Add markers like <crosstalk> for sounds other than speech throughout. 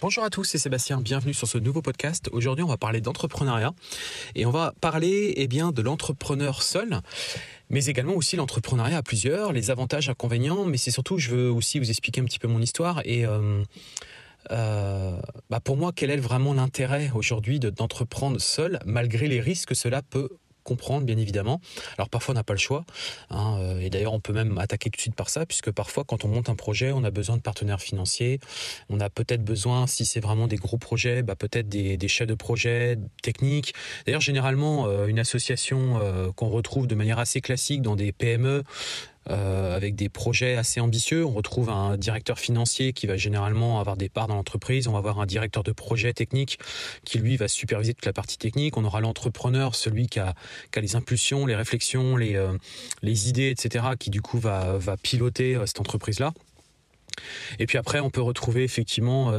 Bonjour à tous, c'est Sébastien, bienvenue sur ce nouveau podcast. Aujourd'hui, on va parler d'entrepreneuriat et on va parler eh bien, de l'entrepreneur seul, mais également aussi l'entrepreneuriat à plusieurs, les avantages, inconvénients, mais c'est surtout, je veux aussi vous expliquer un petit peu mon histoire et euh, euh, bah pour moi, quel est vraiment l'intérêt aujourd'hui d'entreprendre seul, malgré les risques que cela peut comprendre, bien évidemment. Alors parfois on n'a pas le choix, hein, euh, et d'ailleurs on peut même attaquer tout de suite par ça, puisque parfois quand on monte un projet, on a besoin de partenaires financiers, on a peut-être besoin, si c'est vraiment des gros projets, bah, peut-être des, des, chefs de projet techniques. D'ailleurs généralement euh, une association euh, qu'on retrouve de manière assez classique dans des PME, euh, avec des projets assez ambitieux. On retrouve un directeur financier qui va généralement avoir des parts dans l'entreprise. On va avoir un directeur de projet technique qui, lui, va superviser toute la partie technique. On aura l'entrepreneur, celui qui a, les impulsions, les réflexions, les, euh, idées, etc., qui, du coup, va, piloter euh, cette entreprise-là. Et puis après, on peut retrouver effectivement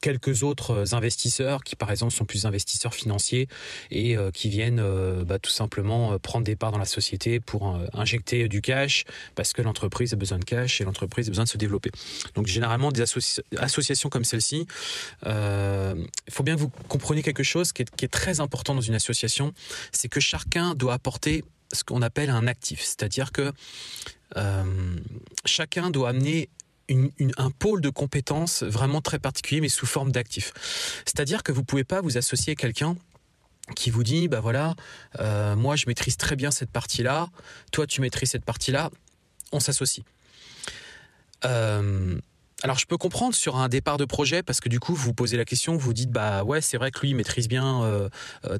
quelques autres euh, investisseurs qui, par exemple, sont plus investisseurs financiers et euh, qui viennent euh, bah, tout simplement prendre des parts dans la société pour injecter du cash parce que l'entreprise a besoin de cash et l'entreprise a besoin de se développer. Donc, généralement, des associations comme celle-ci, il faut bien que vous compreniez quelque chose qui est, qui est très important dans une association, c'est que chacun doit apporter ce qu'on appelle un actif, c'est-à-dire que chacun doit amener un pôle de compétences vraiment très particulier, mais sous forme d'actif. C'est-à-dire que vous pouvez pas vous associer à quelqu'un qui vous dit, bah voilà, euh, moi je maîtrise très bien cette partie-là, toi tu maîtrises cette partie-là, on s'associe. Euh, alors je peux comprendre sur un départ de projet parce que du coup vous vous posez la question, vous dites bah ouais c'est vrai que lui maîtrise bien euh,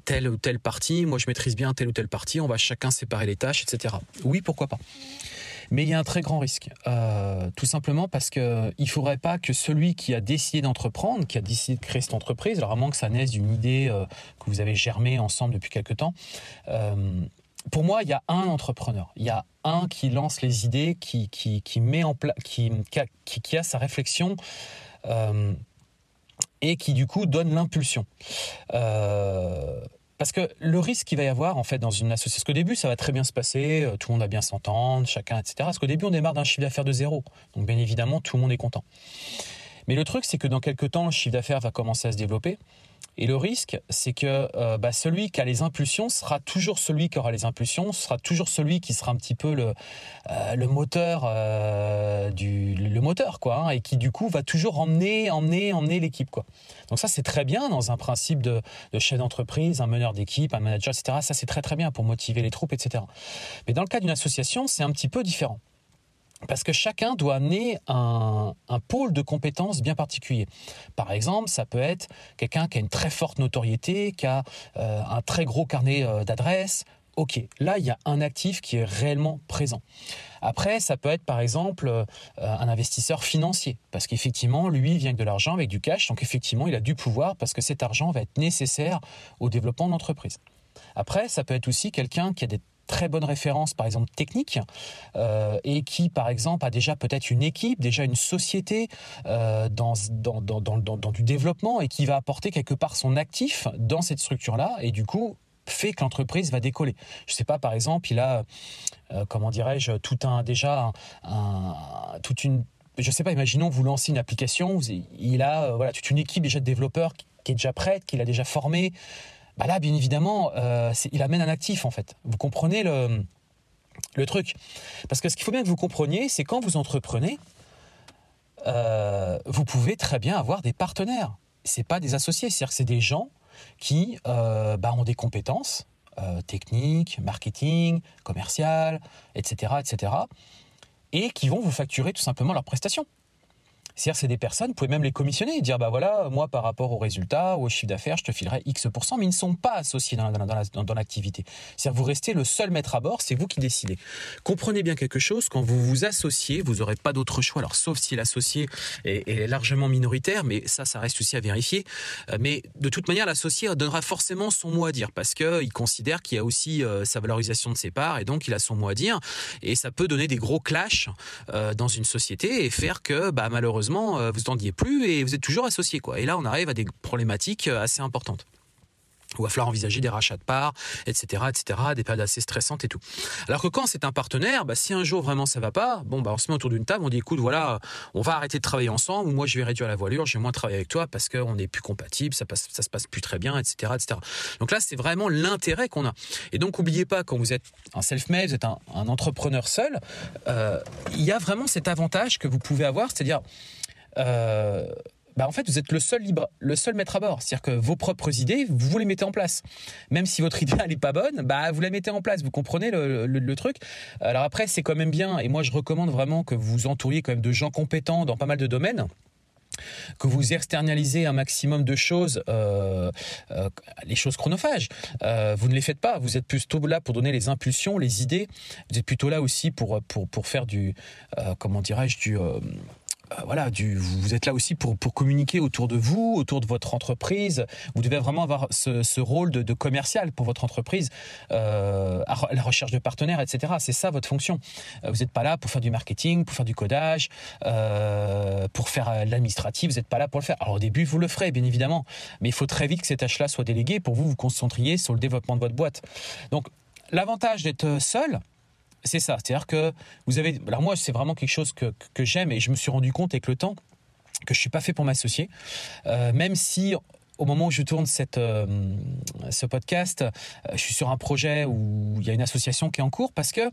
telle ou telle partie, moi je maîtrise bien telle ou telle partie, on va chacun séparer les tâches, etc. Oui pourquoi pas. Mais il y a un très grand risque, euh, tout simplement parce que il faudrait pas que celui qui a décidé d'entreprendre, qui a décidé de créer cette entreprise, alors à moins que ça naisse d'une idée euh, que vous avez germée ensemble depuis quelque temps. Euh, pour moi, il y a un entrepreneur. Il y a un qui lance les idées, qui, qui, met en place, qui, a sa réflexion et qui du coup donne l'impulsion. Parce que le risque qu'il va y avoir en fait dans une association, parce qu'au début ça va très bien se passer, euh, tout le monde va bien s'entendre, chacun, etc. Parce qu'au début on démarre d'un chiffre d'affaires de zéro, donc bien évidemment tout le monde est content. Mais le truc c'est que dans quelques temps le chiffre d'affaires va commencer à se développer, et le risque, c'est que euh, bah, celui qui a les impulsions sera toujours celui qui aura les impulsions, sera toujours celui qui sera un petit peu le, euh, moteur euh, le moteur quoi, hein, et qui du coup va toujours emmener emmener emmener l'équipe quoi. Donc ça c'est très bien dans un principe de, de chef d'entreprise, un meneur d'équipe, un manager, etc. Ça c'est très très bien pour motiver les troupes, etc. Mais dans le cas d'une association, c'est un petit peu différent parce que chacun doit amener un, pôle de compétences bien particulier. Par exemple, ça peut être quelqu'un qui a une très forte notoriété, qui a euh, un très gros carnet euh, d'adresses. Ok, là, il y a un actif qui est réellement présent. Après, ça peut être par exemple euh, un investisseur financier, parce qu'effectivement, lui vient avec de l'argent, avec du cash, donc effectivement, il a du pouvoir parce que cet argent va être nécessaire au développement de l'entreprise. Après, ça peut être aussi quelqu'un qui a des très bonne référence, par exemple technique, euh, et qui, par exemple, a déjà peut-être une équipe, déjà une société euh, dans, dans, dans, dans, du développement et qui va apporter quelque part son actif dans cette structure-là, et du coup fait que l'entreprise va décoller. Je sais pas, par exemple, il a, euh, comment dirais-je, tout un déjà un, toute une je sais pas, imaginons vous lancez une application, il a voilà toute une équipe déjà de développeurs qui est déjà prête, qu'il a déjà formé, bah là, bien évidemment, euh, il amène un actif en fait. Vous comprenez le, le truc Parce que ce qu'il faut bien que vous compreniez, c'est quand vous entreprenez, euh, vous pouvez très bien avoir des partenaires. C'est pas des associés, c'est-à-dire que c'est des gens qui euh, bah, ont des compétences techniques, marketing, commerciales, etc., etc., et qui vont vous facturer tout simplement leurs prestations. C'est-à-dire, c'est des personnes, vous pouvez même les commissionner et dire, bah voilà, moi, par rapport au résultat, au chiffre d'affaires, je te filerai X%, mais ils ne sont pas associés dans, l'activité. C'est-à-dire, vous restez le seul maître à bord, c'est vous qui décidez. Comprenez bien quelque chose, quand vous vous associez, vous n'aurez pas d'autre choix, alors sauf si l'associé est, est, largement minoritaire, mais ça, ça reste aussi à vérifier. Euh, mais de toute manière, l'associé donnera forcément son mot à dire, parce qu'il considère qu'il y a aussi euh, sa valorisation de ses parts, et donc il a son mot à dire, et ça peut donner des gros clashs euh, dans une société et faire que, bah, malheureusement, vous n'entendiez plus et vous êtes toujours associé, quoi. Et là, on arrive à des problématiques assez importantes où il va falloir envisager des rachats de parts, etc., etc., des périodes assez stressantes et tout. Alors que quand c'est un partenaire, bah, si un jour vraiment ça va pas, bon, bah, on se met autour d'une table, on dit, écoute, voilà, on va arrêter de travailler ensemble, ou moi je vais réduire la voilure, je vais moins travailler avec toi parce qu'on n'est plus compatible, ça, passe, ça se passe plus très bien, etc., etc. Donc là, c'est vraiment l'intérêt qu'on a. Et donc, n'oubliez pas, quand vous êtes un self-made, vous êtes un, entrepreneur seul, euh, il y a vraiment cet avantage que vous pouvez avoir, c'est-à-dire, euh, bah, en fait, vous êtes le seul libre, le seul maître à bord. C'est-à-dire que vos propres idées, vous les mettez en place. Même si votre idée <laughs> n'est pas bonne, bah vous la mettez en place. Vous comprenez le, truc. Alors après, c'est quand même bien. Et moi, je recommande vraiment que vous vous entouriez quand même de gens compétents dans pas mal de domaines que vous externalisez un maximum de choses, euh, euh, les choses chronophages. Vous ne les faites pas. Vous êtes plutôt là pour donner les impulsions, les idées. Vous êtes plutôt là aussi pour pour faire du comment dirais-je du voilà, du, vous êtes là aussi pour, pour communiquer autour de vous, autour de votre entreprise. Vous devez vraiment avoir ce, rôle de, commercial pour votre entreprise, euh, la recherche de partenaires, etc. C'est ça votre fonction. Euh, vous n'êtes pas là pour faire du marketing, pour faire du codage, pour faire l'administratif. Vous n'êtes pas là pour le faire. Alors au début, vous le ferez, bien évidemment, mais il faut très vite que ces tâches-là soient déléguées pour vous vous concentriez sur le développement de votre boîte. Donc l'avantage d'être seul, c'est ça. C'est-à-dire que vous avez. Alors, moi, c'est vraiment quelque chose que, j'aime et je me suis rendu compte avec le temps que je suis pas fait pour m'associer. Euh, même si au moment où je tourne cette, euh, ce podcast, euh, je suis sur un projet où il y a une association qui est en cours parce que,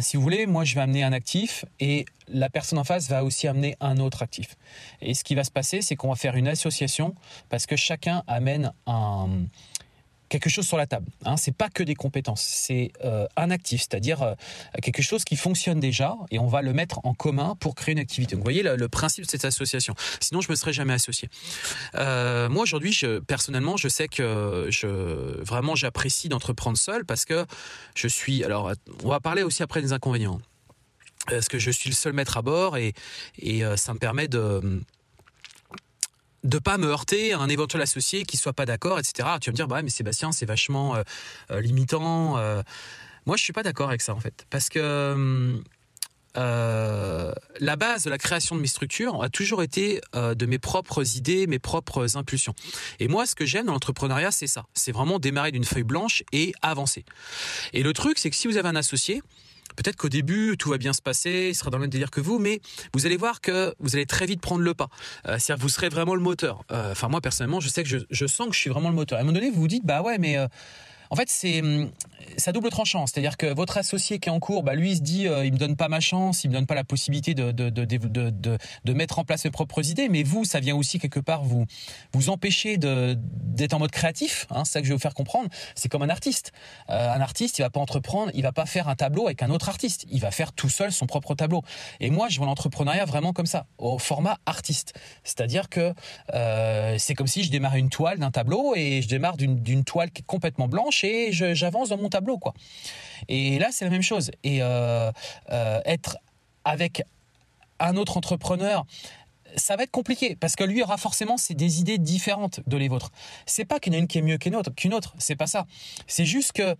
si vous voulez, moi je vais amener un actif et la personne en face va aussi amener un autre actif. Et ce qui va se passer, c'est qu'on va faire une association parce que chacun amène un, quelque chose sur la table. Hein. C'est pas que des compétences, c'est euh, un actif, c'est-à-dire euh, quelque chose qui fonctionne déjà et on va le mettre en commun pour créer une activité. vous voyez le, principe de cette association. Sinon, je me serais jamais associé. Euh, moi aujourd'hui, personnellement, je sais que vraiment j'apprécie d'entreprendre seul parce que je suis. Alors, on va parler aussi après des inconvénients. Parce que je suis le seul maître à bord et ça me permet de de pas me heurter à un éventuel associé qui soit pas d'accord, etc. Tu vas me dire, bah mais Sébastien, c'est vachement euh, euh, limitant. Euh. Moi, je suis pas d'accord avec ça en fait, parce que la base de la création de mes structures a toujours été de mes propres idées, mes propres impulsions. Et moi, ce que j'aime dans l'entrepreneuriat, c'est ça. C'est vraiment démarrer d'une feuille blanche et avancer. Et le truc, c'est que si vous avez un associé, Peut-être qu'au début, tout va bien se passer, il sera dans le même délire que vous, mais vous allez voir que vous allez très vite prendre le pas. Euh, c'est-à-dire que vous serez vraiment le moteur. Euh, enfin, moi, personnellement, je sais que je, je, sens que je suis vraiment le moteur. À un moment donné, vous vous dites, bah ouais, mais... En fait, c'est hum, ça double tranchant. C'est-à-dire que votre associé qui est en cours, bah, lui, il se dit, euh, il me donne pas ma chance, il me donne pas la possibilité de, de, de, mettre en place ses propres idées. Mais vous, ça vient aussi quelque part vous, vous empêcher d'être en mode créatif. Hein, c'est ça que je vais vous faire comprendre. C'est comme un artiste. Euh, un artiste, il va pas entreprendre, il va pas faire un tableau avec un autre artiste. Il va faire tout seul son propre tableau. Et moi, je vois l'entrepreneuriat vraiment comme ça, au format artiste. C'est-à-dire que euh, c'est comme si je démarrais une toile d'un tableau et je démarre d'une toile qui est complètement blanche j'avance dans mon tableau quoi. Et là, c'est la même chose. Et euh, euh, être avec un autre entrepreneur, ça va être compliqué parce que lui aura forcément des idées différentes de les vôtres. C'est pas qu'il y en a une qui est mieux qu'une autre, qu'une autre, c'est pas ça. C'est juste que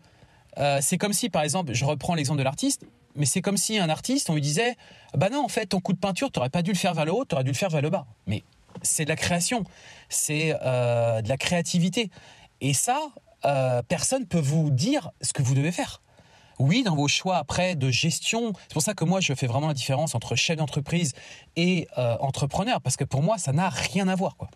euh, c'est comme si, par exemple, je reprends l'exemple de l'artiste, mais c'est comme si un artiste, on lui disait, bah non, en fait, ton coup de peinture, tu n'aurais pas dû le faire vers le haut, tu aurais dû le faire vers le bas. Mais c'est de la création, c'est de la créativité. Et ça, euh, personne peut vous dire ce que vous devez faire. Oui, dans vos choix après de gestion, c'est pour ça que moi je fais vraiment la différence entre chef d'entreprise et euh, entrepreneur, parce que pour moi ça n'a rien à voir. Quoi.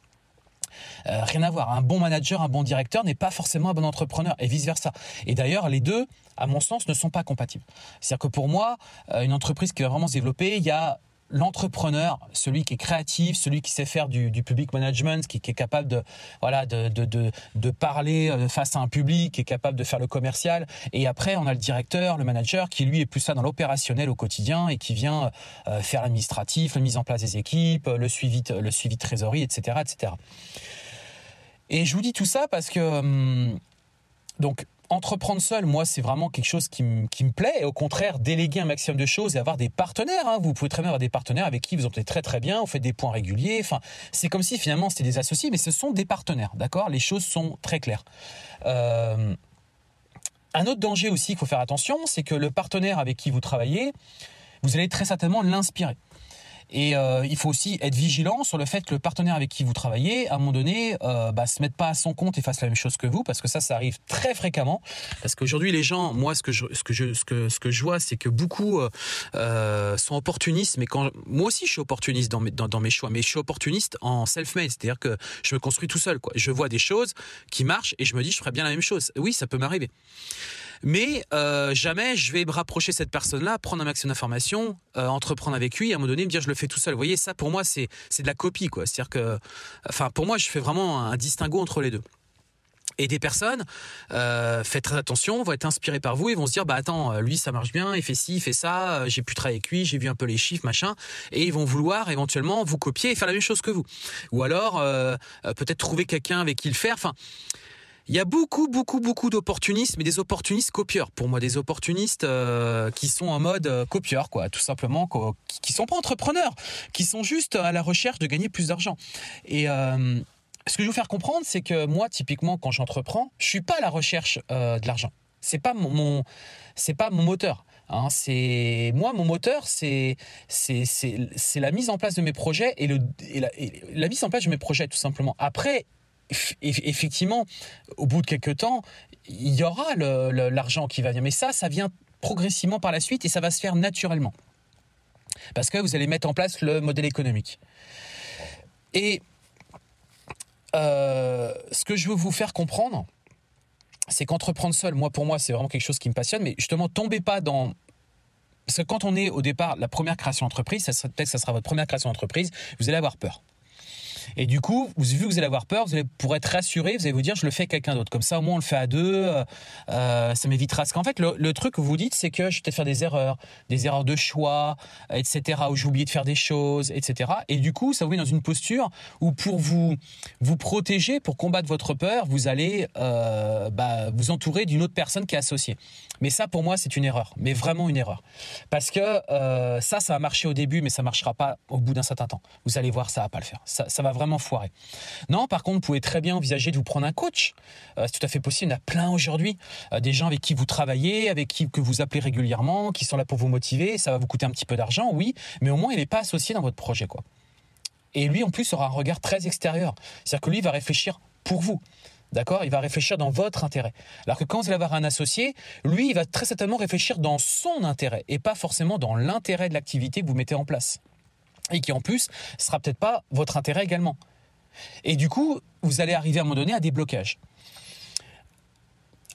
Euh, rien à voir. Un bon manager, un bon directeur n'est pas forcément un bon entrepreneur et vice versa. Et d'ailleurs, les deux, à mon sens, ne sont pas compatibles. C'est-à-dire que pour moi, une entreprise qui va vraiment se développer, il y a l'entrepreneur, celui qui est créatif, celui qui sait faire du, public management, qui, est capable de, voilà, de, de, de, parler euh, face à un public, qui est capable de faire le commercial. Et après, on a le directeur, le manager, qui lui est plus ça dans l'opérationnel au quotidien et qui vient euh, faire l'administratif, la mise en place des équipes, le suivi, le suivi de trésorerie, etc., etc. Et je vous dis tout ça parce que hum, donc entreprendre seul, moi, c'est vraiment quelque chose qui, me plaît. Et au contraire, déléguer un maximum de choses et avoir des partenaires. Hein. Vous pouvez très bien avoir des partenaires avec qui vous entendez très très bien, vous faites des points réguliers. C'est comme si finalement c'était des associés, mais ce sont des partenaires, d'accord? Les choses sont très claires. Euh, un autre danger aussi qu'il faut faire attention, c'est que le partenaire avec qui vous travaillez, vous allez très certainement l'inspirer. Et euh, il faut aussi être vigilant sur le fait que le partenaire avec qui vous travaillez, à un moment donné, euh, bah, se mette pas à son compte et fasse la même chose que vous, parce que ça, ça arrive très fréquemment. Parce qu'aujourd'hui, les gens, moi, ce que je, ce que je, ce que, ce que je vois, c'est que beaucoup euh, sont opportunistes. Mais quand moi aussi, je suis opportuniste dans mes, dans mes choix, mais je suis opportuniste en self-made, c'est-à-dire que je me construis tout seul. Quoi. Je vois des choses qui marchent et je me dis, je ferais bien la même chose. Oui, ça peut m'arriver. Mais euh, jamais je vais me rapprocher de cette personne-là, prendre un maximum d'informations, euh, entreprendre avec lui, et à un moment donné me dire je le fais tout seul. Vous voyez, ça pour moi c'est de la copie quoi. C'est-à-dire que, enfin pour moi je fais vraiment un distinguo entre les deux. Et des personnes, euh, faites très attention, vont être inspirées par vous et vont se dire bah attends, lui ça marche bien, il fait ci, il fait ça, j'ai pu travailler avec lui, j'ai vu un peu les chiffres machin, et ils vont vouloir éventuellement vous copier et faire la même chose que vous. Ou alors peut-être trouver quelqu'un avec qui le faire. Enfin, il y a beaucoup, beaucoup, beaucoup d'opportunistes, mais des opportunistes copieurs. Pour moi, des opportunistes euh, qui sont en mode euh, copieur, quoi, tout simplement, qui, ne sont pas entrepreneurs, qui sont juste à la recherche de gagner plus d'argent. Et euh, ce que je veux vous faire comprendre, c'est que moi, typiquement, quand j'entreprends, je suis pas à la recherche de l'argent. C'est pas mon, c'est pas mon moteur. Hein. c'est moi mon moteur, c'est c'est la mise en place de mes projets et la mise en place de mes projets tout simplement. Après effectivement, au bout de quelques temps, il y aura l'argent qui va venir. Mais ça, ça vient progressivement par la suite et ça va se faire naturellement. Parce que vous allez mettre en place le modèle économique. Et euh, ce que je veux vous faire comprendre, c'est qu'entreprendre seul, moi pour moi, c'est vraiment quelque chose qui me passionne, mais justement, tombez pas dans parce que quand on est au départ la première création d'entreprise, peut-être que ça sera votre première création d'entreprise, vous allez avoir peur. Et du coup, vu que vous allez avoir peur, vous allez, pour être rassuré, vous allez vous dire, je le fais avec quelqu'un d'autre. Comme ça, au moins, on le fait à deux. Euh, euh ça m'évitera. Parce qu'en fait, le, truc que vous dites, c'est que je vais peut-être faire des erreurs, des erreurs de choix, etc., où j'ai oublié de faire des choses, etc. Et du coup, ça vous met dans une posture où pour vous, vous protéger, pour combattre votre peur, vous allez euh, bah, vous entourer d'une autre personne qui est associée. Mais ça, pour moi, c'est une erreur. Mais vraiment une erreur. Parce que ça, ça a marché au début, mais ça marchera pas au bout d'un certain temps. Vous allez voir, ça va pas le faire. Ça, ça va vraiment foirer. Non, par contre, vous pouvez très bien envisager de vous prendre un coach. Euh, c'est tout à fait possible. Il y en a plein aujourd'hui. Euh, des gens avec qui vous travaillez, avec qui que vous appelez régulièrement, qui sont là pour vous motiver. Ça va vous coûter un petit peu d'argent, oui, mais au moins, il n'est pas associé dans votre projet, quoi. Et lui, en plus, aura un regard très extérieur. C'est-à-dire que lui va réfléchir pour vous. D'accord? Il va réfléchir dans votre intérêt. Alors que quand vous allez avoir un associé, lui, il va très certainement réfléchir dans son intérêt et pas forcément dans l'intérêt de l'activité que vous mettez en place et qui en plus sera peut-être pas votre intérêt également. Et du coup, vous allez arriver à un moment donné à des blocages.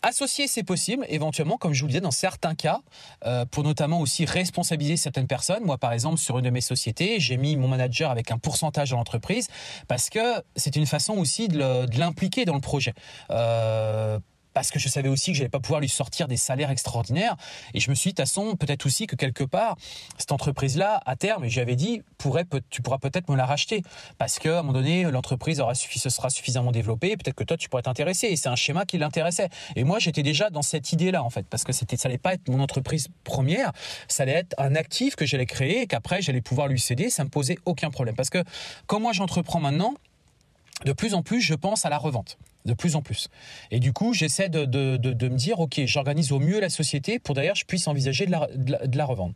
Associer, c'est possible, éventuellement, comme je vous le disais, dans certains cas, euh, pour notamment aussi responsabiliser certaines personnes. Moi, par exemple, sur une de mes sociétés, j'ai mis mon manager avec un pourcentage dans l'entreprise parce que c'est une façon aussi de l'impliquer dans le projet. Euh, parce que je savais aussi que j'allais pas pouvoir lui sortir des salaires extraordinaires. Et je me suis dit, façon, peut-être aussi que quelque part, cette entreprise-là, à terme, et j'avais dit, pourrais, tu pourras peut-être me la racheter. Parce qu'à un moment donné, l'entreprise aura suffi, se sera suffisamment développée, peut-être que toi, tu pourrais t'intéresser. Et c'est un schéma qui l'intéressait. Et moi, j'étais déjà dans cette idée-là, en fait, parce que c'était, ça allait pas être mon entreprise première, ça allait être un actif que j'allais créer et qu'après, j'allais pouvoir lui céder, ça me posait aucun problème. Parce que quand moi, j'entreprends maintenant, de plus en plus, je pense à la revente de plus en plus. Et du coup, j'essaie de, me dire, OK, j'organise au mieux la société pour d'ailleurs je puisse envisager de la revendre.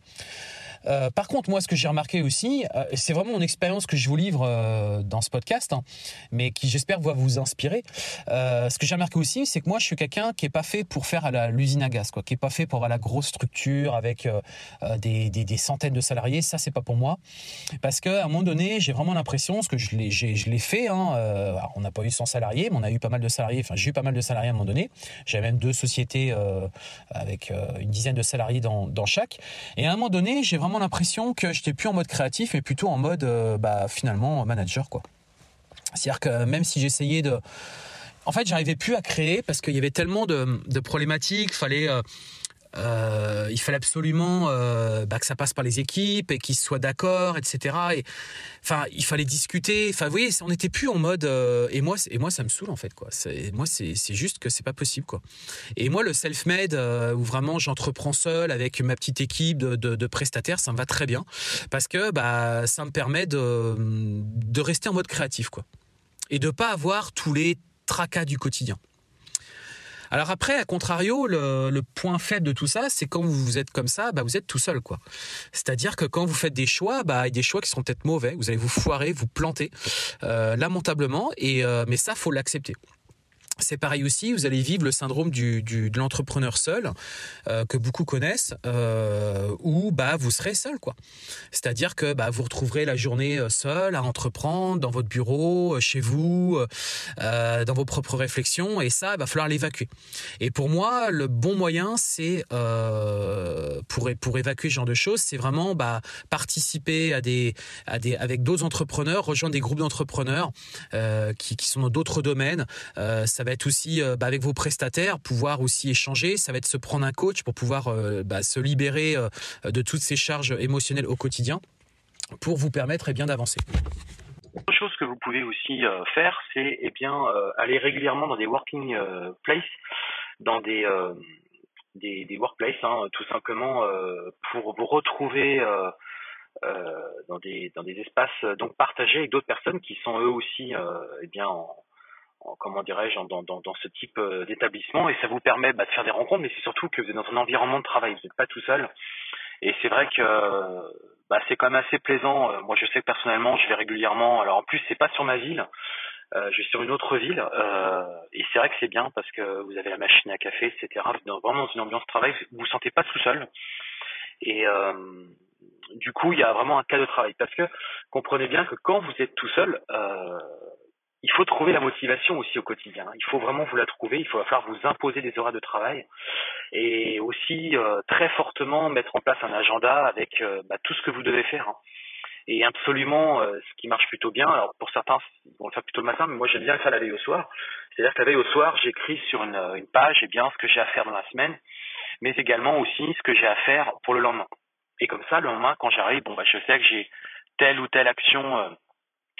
Euh, par contre, moi, ce que j'ai remarqué aussi, euh, c'est vraiment mon expérience que je vous livre euh, dans ce podcast, hein, mais qui, j'espère, va vous inspirer. ce que j'ai remarqué aussi, c'est que moi, je suis quelqu'un qui est pas fait pour faire à l'usine à gaz, quoi, qui est pas fait pour avoir la grosse structure avec des, centaines de salariés. Ça, c'est pas pour moi, parce qu'à un moment donné, j'ai vraiment l'impression, ce que je l'ai, je fait. Hein, on n'a pas eu 100 salariés, mais on a eu pas mal de salariés. Enfin, j'ai eu pas mal de salariés à un moment donné. J'avais même deux sociétés avec une dizaine de salariés dans, dans chaque. Et à un moment donné, j'ai vraiment l'impression que j'étais plus en mode créatif, mais plutôt en mode, bah, finalement, manager, quoi. C'est-à-dire que même si j'essayais de en fait, j'arrivais plus à créer parce qu'il y avait tellement de, de problématiques. Fallait, euh, euh, il fallait absolument euh, bah, que ça passe par les équipes et qu'ils soient d'accord, etc. Et il fallait discuter. Enfin, vous voyez, on n'était plus en mode. Euh, et moi, et moi, ça me saoule en fait, quoi. Moi, c'est juste que c'est pas possible, quoi. Et moi, le self-made où vraiment j'entreprends seul avec ma petite équipe de, de, de, prestataires, ça me va très bien parce que bah ça me permet de de rester en mode créatif, quoi, et de pas avoir tous les tracas du quotidien. Alors après, à contrario, le, point faible de tout ça, c'est quand vous êtes comme ça, bah vous êtes tout seul, quoi. C'est-à-dire que quand vous faites des choix, bah des choix qui seront peut-être mauvais, vous allez vous foirer, vous planter euh, lamentablement, et euh, mais ça, faut l'accepter. C'est pareil aussi, vous allez vivre le syndrome du, de l'entrepreneur seul, euh, que beaucoup connaissent, euh, où bah vous serez seul quoi. C'est-à-dire que bah vous retrouverez la journée euh, seul à entreprendre dans votre bureau, chez vous, dans vos propres réflexions, et ça, il va falloir l'évacuer. Et pour moi, le bon moyen, c'est pour pour évacuer ce genre de choses, c'est vraiment bah participer à des à des avec d'autres entrepreneurs, rejoindre des groupes d'entrepreneurs qui qui sont dans d'autres domaines. Ça va être aussi euh, bah, avec vos prestataires, pouvoir aussi échanger. Ça va être se prendre un coach pour pouvoir euh, bah, se libérer euh, de toutes ces charges émotionnelles au quotidien pour vous permettre eh bien d'avancer. Autre chose que vous pouvez aussi faire, c'est eh bien aller régulièrement dans des working places, dans des des, des workplaces, hein, tout simplement pour vous retrouver dans des dans des espaces donc partagés avec d'autres personnes qui sont eux aussi eh bien en, comment dirais-je, dans, dans, dans, ce type euh, d'établissement et ça vous permet bah, de faire des rencontres, mais c'est surtout que vous êtes dans un environnement de travail, vous n'êtes pas tout seul. Et c'est vrai que bah, c'est quand même assez plaisant. Euh, moi, je sais que personnellement, je vais régulièrement. Alors en plus, c'est pas sur ma ville. Euh, je suis sur une autre ville euh, et c'est vrai que c'est bien parce que vous avez la machine à café, etc. Vous êtes vraiment dans une ambiance de travail, vous vous sentez pas tout seul. Et euh, du coup, il y a vraiment un cas de travail parce que comprenez bien que quand vous êtes tout seul, euh, il faut trouver la motivation aussi au quotidien. Il faut vraiment vous la trouver. Il va falloir vous imposer des horaires de travail et aussi euh, très fortement mettre en place un agenda avec euh, bah, tout ce que vous devez faire. Hein. Et absolument, euh, ce qui marche plutôt bien. Alors pour certains, ils vont le faire plutôt le matin, mais moi j'aime bien faire la veille au soir. C'est-à-dire que la veille au soir, j'écris sur une, une page et eh bien ce que j'ai à faire dans la semaine, mais également aussi ce que j'ai à faire pour le lendemain. Et comme ça, le lendemain, quand j'arrive, bon bah je sais que j'ai telle ou telle action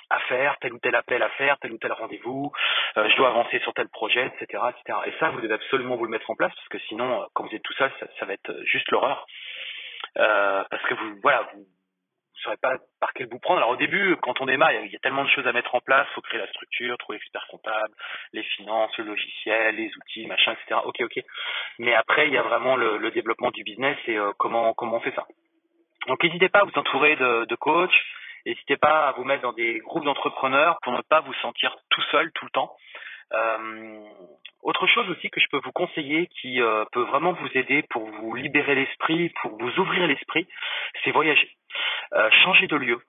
à faire, tel ou tel appel à faire, tel ou tel rendez-vous, euh, je dois avancer sur tel projet, etc., etc. Et ça, vous devez absolument vous le mettre en place parce que sinon, euh, quand vous êtes tout seul, ça, ça va être euh, juste l'horreur. Euh, parce que vous, voilà, vous, vous saurez pas par quel bout prendre. Alors au début, quand on démarre, il y, a, tellement de choses à mettre en place. Faut créer la structure, trouver l'expert comptable, les finances, le logiciel, les outils, machin, etc. Ok, ok. Mais après, il y a vraiment le, le développement du business et comment comment on fait ça. Donc n'hésitez pas à vous entourer de, de coachs N'hésitez pas à vous mettre dans des groupes d'entrepreneurs pour ne pas vous sentir tout seul tout le temps. Euh, autre chose aussi que je peux vous conseiller qui euh, peut vraiment vous aider pour vous libérer l'esprit, pour vous ouvrir l'esprit, c'est voyager. Euh, changer de lieu.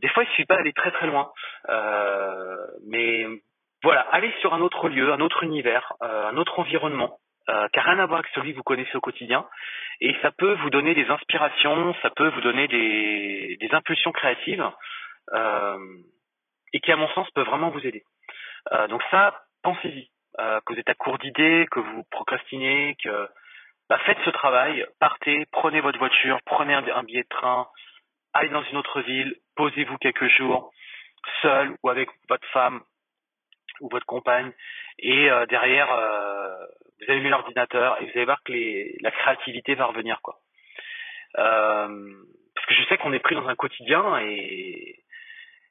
Des fois, il suffit pas d'aller très très loin, mais voilà, aller sur un autre lieu, un autre univers, un autre environnement, euh, qui n'a rien à voir avec celui que vous connaissez au quotidien. Et ça peut vous donner des inspirations, ça peut vous donner des, des impulsions créatives, euh, et qui, à mon sens, peut vraiment vous aider. Euh, donc ça, pensez-y. Euh, que vous êtes à court d'idées, que vous procrastinez, que bah, faites ce travail, partez, prenez votre voiture, prenez un, un billet de train, allez dans une autre ville, posez-vous quelques jours, seul ou avec votre femme ou votre compagne, et euh, derrière, euh, vous allumez l'ordinateur et vous allez voir que les, la créativité va revenir quoi. Euh, parce que je sais qu'on est pris dans un quotidien et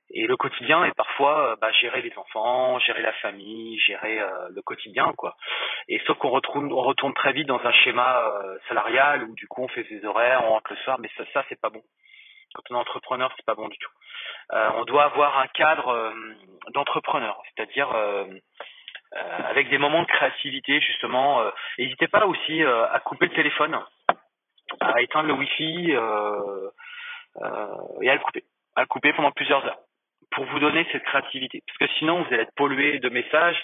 et le quotidien est parfois euh, bah, gérer les enfants, gérer la famille, gérer euh, le quotidien quoi. Et sauf qu'on retourne on retourne très vite dans un schéma euh, salarial où du coup on fait ses horaires, on rentre le soir, mais ça ça c'est pas bon. Quand on est entrepreneur, c'est pas bon du tout. Euh, on doit avoir un cadre d'entrepreneur, c'est-à-dire euh, avec des moments de créativité justement. Euh, n'hésitez pas aussi euh, à couper le téléphone, à éteindre le wifi euh, et à le couper, à le couper pendant plusieurs heures pour vous donner cette créativité. Parce que sinon, vous allez être pollué de messages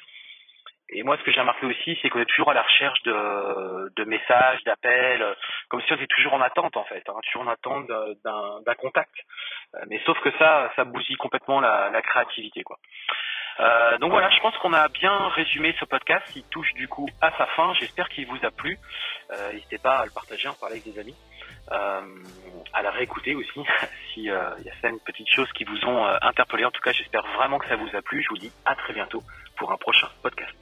et moi, ce que j'ai remarqué aussi, c'est qu'on est toujours à la recherche de, de messages, d'appels, comme si on était toujours en attente en fait, hein, toujours en attente d'un contact. Mais sauf que ça, ça bousille complètement la, la créativité, quoi. Euh, donc voilà, je pense qu'on a bien résumé ce podcast. Il touche du coup à sa fin. J'espère qu'il vous a plu. Euh, N'hésitez pas à le partager, à en parler avec des amis, euh, à la réécouter aussi. <laughs> si euh, il y a certaines petites choses qui vous ont euh, interpellé. En tout cas, j'espère vraiment que ça vous a plu. Je vous dis à très bientôt pour un prochain podcast.